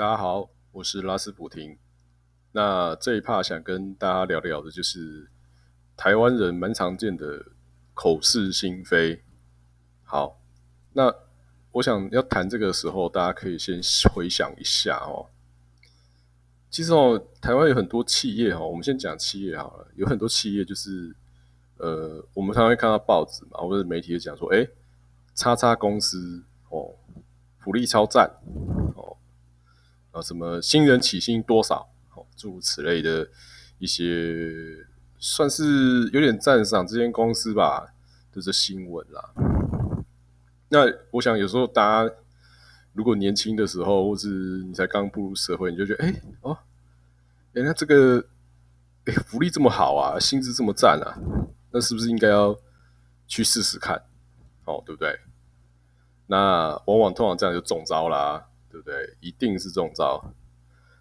大家好，我是拉斯普廷。那这一趴想跟大家聊聊的，就是台湾人蛮常见的口是心非。好，那我想要谈这个时候，大家可以先回想一下哦。其实哦，台湾有很多企业哈，我们先讲企业好了。有很多企业就是，呃，我们常常会看到报纸嘛，或者媒体讲说，哎，叉叉公司哦，福利超赞，啊，什么新人起薪多少，哦，诸如此类的一些，算是有点赞赏这间公司吧，就是新闻啦。那我想有时候大家。如果年轻的时候，或是你才刚步入社会，你就觉得，哎，哦，人家这个，哎，福利这么好啊，薪资这么赞啊，那是不是应该要去试试看？哦，对不对？那往往通常这样就中招啦，对不对？一定是中招。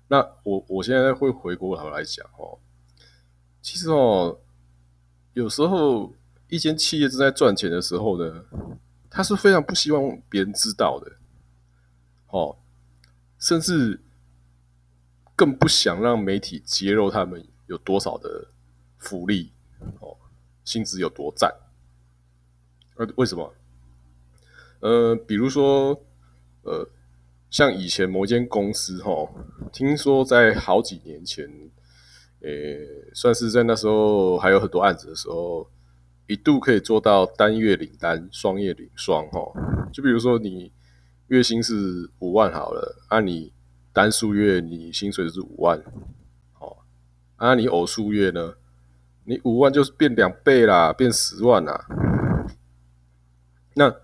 那我我现在会回过头来讲哦，其实哦，有时候一间企业正在赚钱的时候呢，他是非常不希望别人知道的。哦，甚至更不想让媒体揭露他们有多少的福利，哦，薪资有多赞。呃，为什么？呃，比如说，呃，像以前某间公司，哈，听说在好几年前，诶，算是在那时候还有很多案子的时候，一度可以做到单月领单，双月领双，哈。就比如说你。月薪是五万好了，按你单数月你薪水是五万，哦，按你偶数月呢，你五万就是变两倍啦，变十万啦。那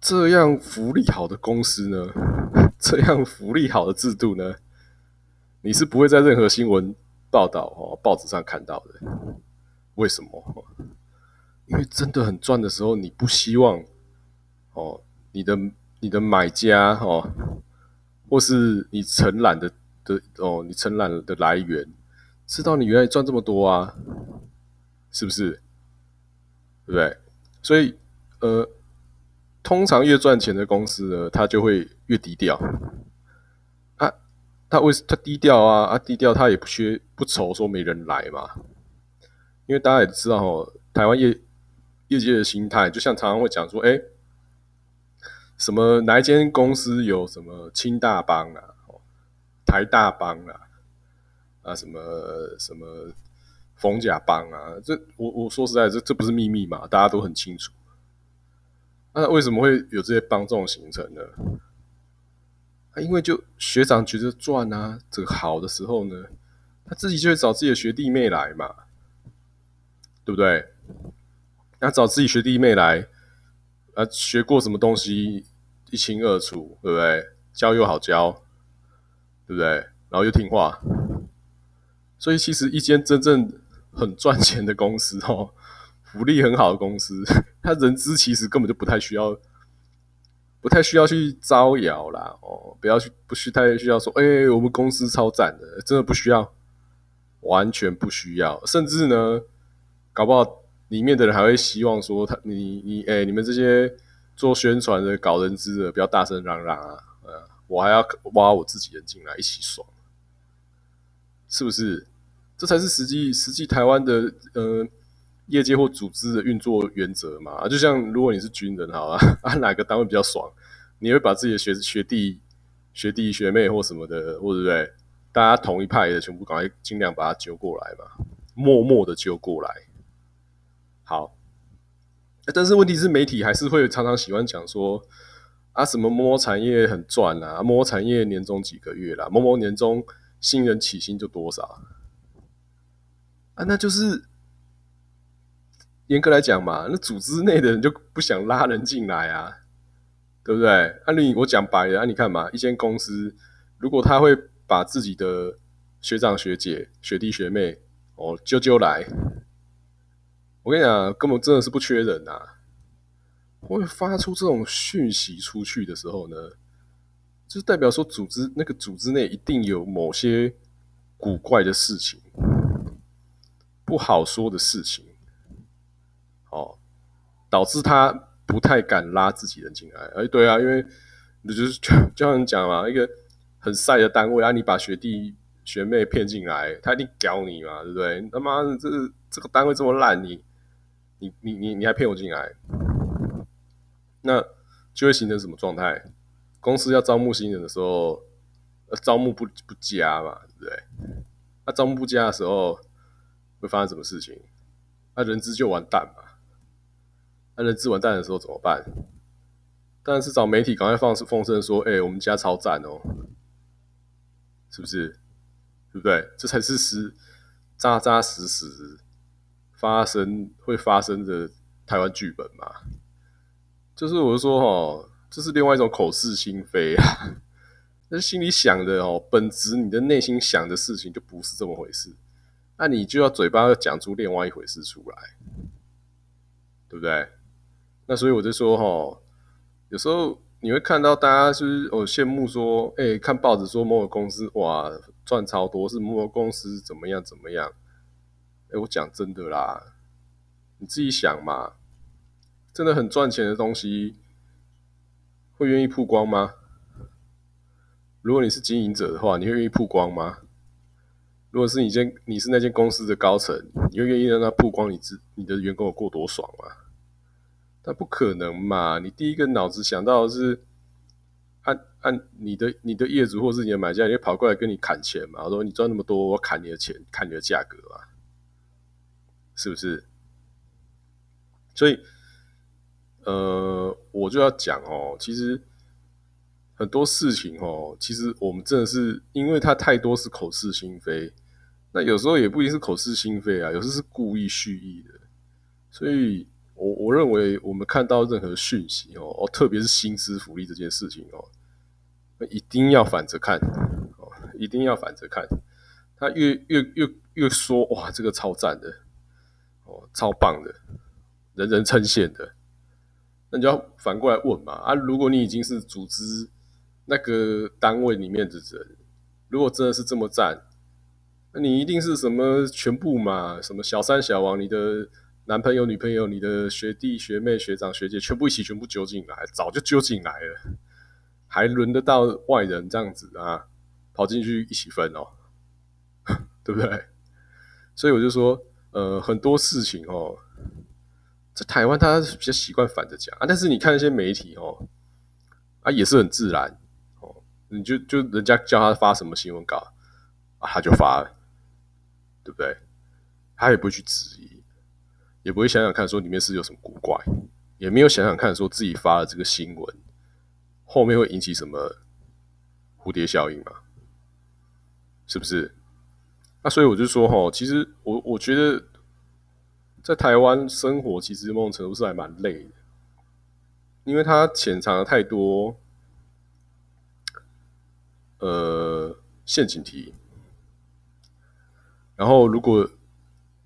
这样福利好的公司呢，这样福利好的制度呢，你是不会在任何新闻报道哦报纸上看到的。为什么？因为真的很赚的时候，你不希望哦。你的你的买家哦，或是你承揽的的哦，你承揽的来源，知道你原来赚这么多啊，是不是？对不对？所以呃，通常越赚钱的公司呢，它就会越低调。啊，他为什他低调啊啊低调，他也不缺不愁说没人来嘛。因为大家也知道哦，台湾业业界的心态，就像常常会讲说，哎。什么哪一间公司有什么清大帮啊，台大帮啊，啊什么什么冯甲帮啊？这我我说实在，这这不是秘密嘛？大家都很清楚。那为什么会有这些帮这种形成呢？啊，因为就学长觉得赚啊，这个好的时候呢，他自己就会找自己的学弟妹来嘛，对不对？那找自己学弟妹来。啊，学过什么东西一清二楚，对不对？教又好教，对不对？然后又听话，所以其实一间真正很赚钱的公司哦，福利很好的公司，他人资其实根本就不太需要，不太需要去招摇啦哦，不要去，不需太需要说，哎，我们公司超赞的，真的不需要，完全不需要，甚至呢，搞不好。里面的人还会希望说他你你哎你们这些做宣传的搞人资的不要大声嚷嚷啊，呃我还要挖我自己人进来一起爽，是不是？这才是实际实际台湾的呃业界或组织的运作原则嘛。就像如果你是军人好啊，啊哪个单位比较爽，你会把自己的学学弟学弟学妹或什么的，或者对大家同一派的全部赶快尽量把他揪过来嘛，默默的揪过来。好，但是问题是，媒体还是会常常喜欢讲说啊，什么某某产业很赚啊，某某产业年终几个月啦，某某年终新人起薪就多少啊？那就是严格来讲嘛，那组织内的人就不想拉人进来啊，对不对？啊，你我讲白了啊，你看嘛，一间公司如果他会把自己的学长学姐、学弟学妹哦揪揪来。我跟你讲，根本真的是不缺人呐！会发出这种讯息出去的时候呢，就代表说组织那个组织内一定有某些古怪的事情，不好说的事情，哦，导致他不太敢拉自己人进来。哎，对啊，因为就是就像你讲嘛，一个很晒的单位啊，你把学弟学妹骗进来，他一定屌你嘛，对不对？他妈的，这这个单位这么烂，你你你你你还骗我进来，那就会形成什么状态？公司要招募新人的时候，呃招募不不佳嘛，对不对？那招募不佳的时候，会发生什么事情？那人资就完蛋嘛。那人资完蛋的时候怎么办？当然是找媒体赶快放风声说：“哎，我们家超赞哦，是不是？对不对？这才是实扎扎实实发生会发生的台湾剧本嘛。就是我说哈，这是另外一种口是心非啊。那心里想的哦，本质你的内心想的事情就不是这么回事。那你就要嘴巴要讲出另外一回事出来，对不对？那所以我就说哈，有时候你会看到大家就是哦羡慕说，哎，看报纸说某个公司哇赚超多，是某个公司怎么样怎么样？哎，我讲真的啦，你自己想嘛，真的很赚钱的东西，会愿意曝光吗？如果你是经营者的话，你会愿意曝光吗？如果是你间你是那间公司的高层，你会愿意让他曝光你自你的员工有过多爽吗？那不可能嘛！你第一个脑子想到的是按按你的你的业主或是你的买家，就跑过来跟你砍钱嘛？我说你赚那么多，我砍你的钱，砍你的价格嘛？是不是？所以，呃，我就要讲哦，其实很多事情哦，其实我们真的是因为它太多是口是心非，那有时候也不一定是口是心非啊，有时是故意蓄意的，所以。我我认为，我们看到任何讯息哦，哦，特别是薪资福利这件事情哦，一定要反着看哦，一定要反着看。他越越越越说哇，这个超赞的哦，超棒的，人人称羡的，那你就要反过来问嘛啊，如果你已经是组织那个单位里面的人，如果真的是这么赞，那你一定是什么全部嘛，什么小三小王，你的。男朋友、女朋友、你的学弟、学妹、学长、学姐，全部一起全部揪进来，早就揪进来了，还轮得到外人这样子啊？跑进去一起分哦，对不对？所以我就说，呃，很多事情哦，在台湾大家比较习惯反着讲啊，但是你看一些媒体哦，啊也是很自然哦，你就就人家叫他发什么新闻稿啊，他就发，对不对？他也不会去质疑。也不会想想看，说里面是有什么古怪，也没有想想看，说自己发的这个新闻后面会引起什么蝴蝶效应嘛？是不是？那所以我就说哈，其实我我觉得在台湾生活，其实某种程度是还蛮累的，因为它潜藏了太多呃陷阱题，然后如果。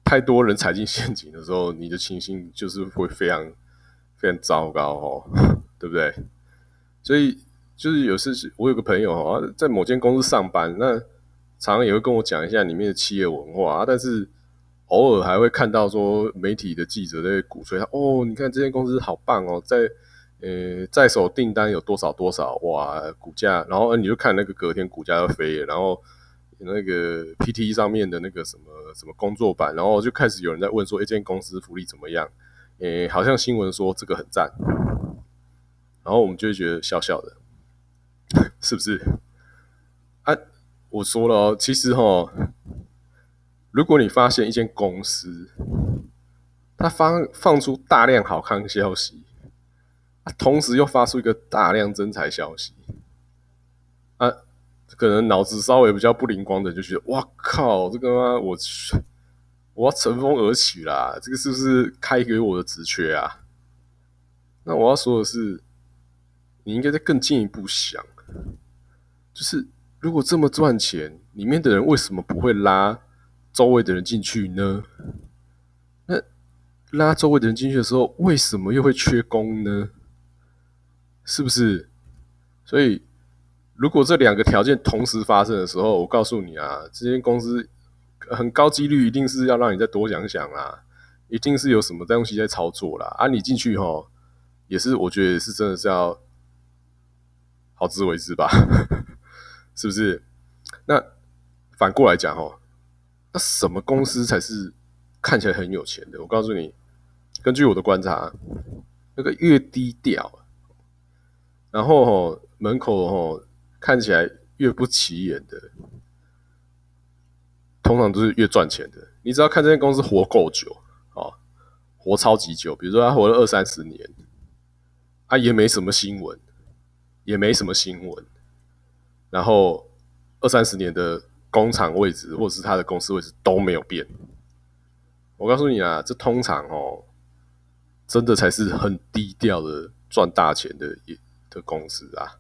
太多人踩进陷阱的时候，你的情形就是会非常 非常糟糕哦，对不对？所以就是有时我有个朋友啊，在某间公司上班，那常常也会跟我讲一下里面的企业文化啊，但是偶尔还会看到说媒体的记者在鼓吹他哦，你看这间公司好棒哦，在呃在手订单有多少多少哇，股价，然后你就看那个隔天股价要飞，然后。那个 PT 上面的那个什么什么工作版，然后就开始有人在问说：“一间公司福利怎么样？”诶，好像新闻说这个很赞，然后我们就会觉得笑笑的，是不是？啊，我说了哦，其实哈，如果你发现一间公司，它放放出大量好看消息，同时又发出一个大量真财消息，啊。可能脑子稍微比较不灵光的，就觉得哇靠，这个妈我我要乘风而起啦！这个是不是开给我的职缺啊？那我要说的是，你应该再更进一步想，就是如果这么赚钱，里面的人为什么不会拉周围的人进去呢？那拉周围的人进去的时候，为什么又会缺工呢？是不是？所以。如果这两个条件同时发生的时候，我告诉你啊，这间公司很高几率一定是要让你再多想想啦，一定是有什么东西在操作啦。啊，你进去哈，也是我觉得是真的是要好自为之吧，是不是？那反过来讲哦，那什么公司才是看起来很有钱的？我告诉你，根据我的观察，那个越低调，然后哦门口哦看起来越不起眼的，通常都是越赚钱的。你只要看这间公司活够久啊，活超级久，比如说他活了二三十年，他也没什么新闻，也没什么新闻，然后二三十年的工厂位置或者是他的公司位置都没有变。我告诉你啊，这通常哦，真的才是很低调的赚大钱的一的公司啊。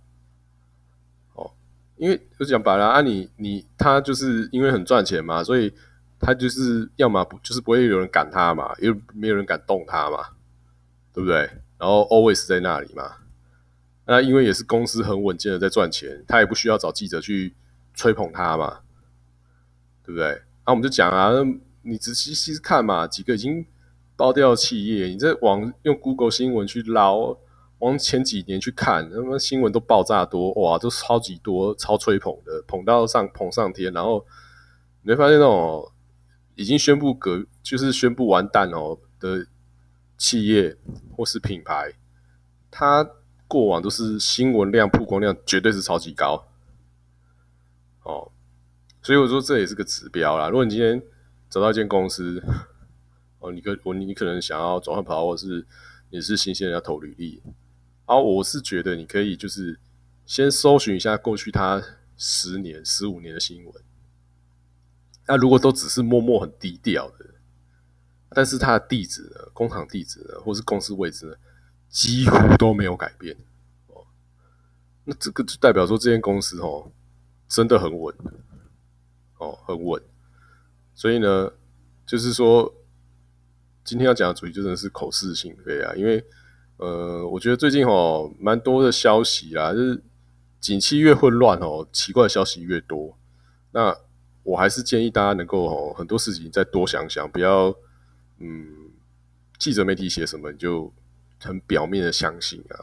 因为就讲白了啊，你你他就是因为很赚钱嘛，所以他就是要么不就是不会有人赶他嘛，又没有人敢动他嘛，对不对？然后 always 在那里嘛。那因为也是公司很稳健的在赚钱，他也不需要找记者去吹捧他嘛，对不对？那我们就讲啊。你仔细细看嘛，几个已经爆掉的企业，你在往用 Google 新闻去捞，往前几年去看，他妈新闻都爆炸多，哇，都超级多，超吹捧的，捧到上捧上天，然后你会发现那种已经宣布革，就是宣布完蛋哦的企业或是品牌，它过往都是新闻量、曝光量绝对是超级高，哦，所以我说这也是个指标啦。如果你今天找到一间公司，哦，你可我你可能想要转换跑，或是你是新鲜人要投履历，啊，我是觉得你可以就是先搜寻一下过去他十年、十五年的新闻，那如果都只是默默很低调的，但是他的地址呢、工厂地址呢，或是公司位置呢，几乎都没有改变，哦，那这个就代表说这间公司哦，真的很稳，哦，很稳。所以呢，就是说，今天要讲的主题就真的是口是心非啊。因为，呃，我觉得最近哦，蛮多的消息啊，就是景气越混乱哦，奇怪的消息越多。那我还是建议大家能够哦，很多事情再多想想，不要嗯，记者媒体写什么你就很表面的相信啊。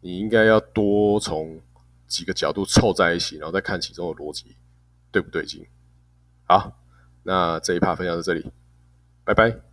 你应该要多从几个角度凑在一起，然后再看其中的逻辑对不对劲。好。那这一趴分享到这里，拜拜。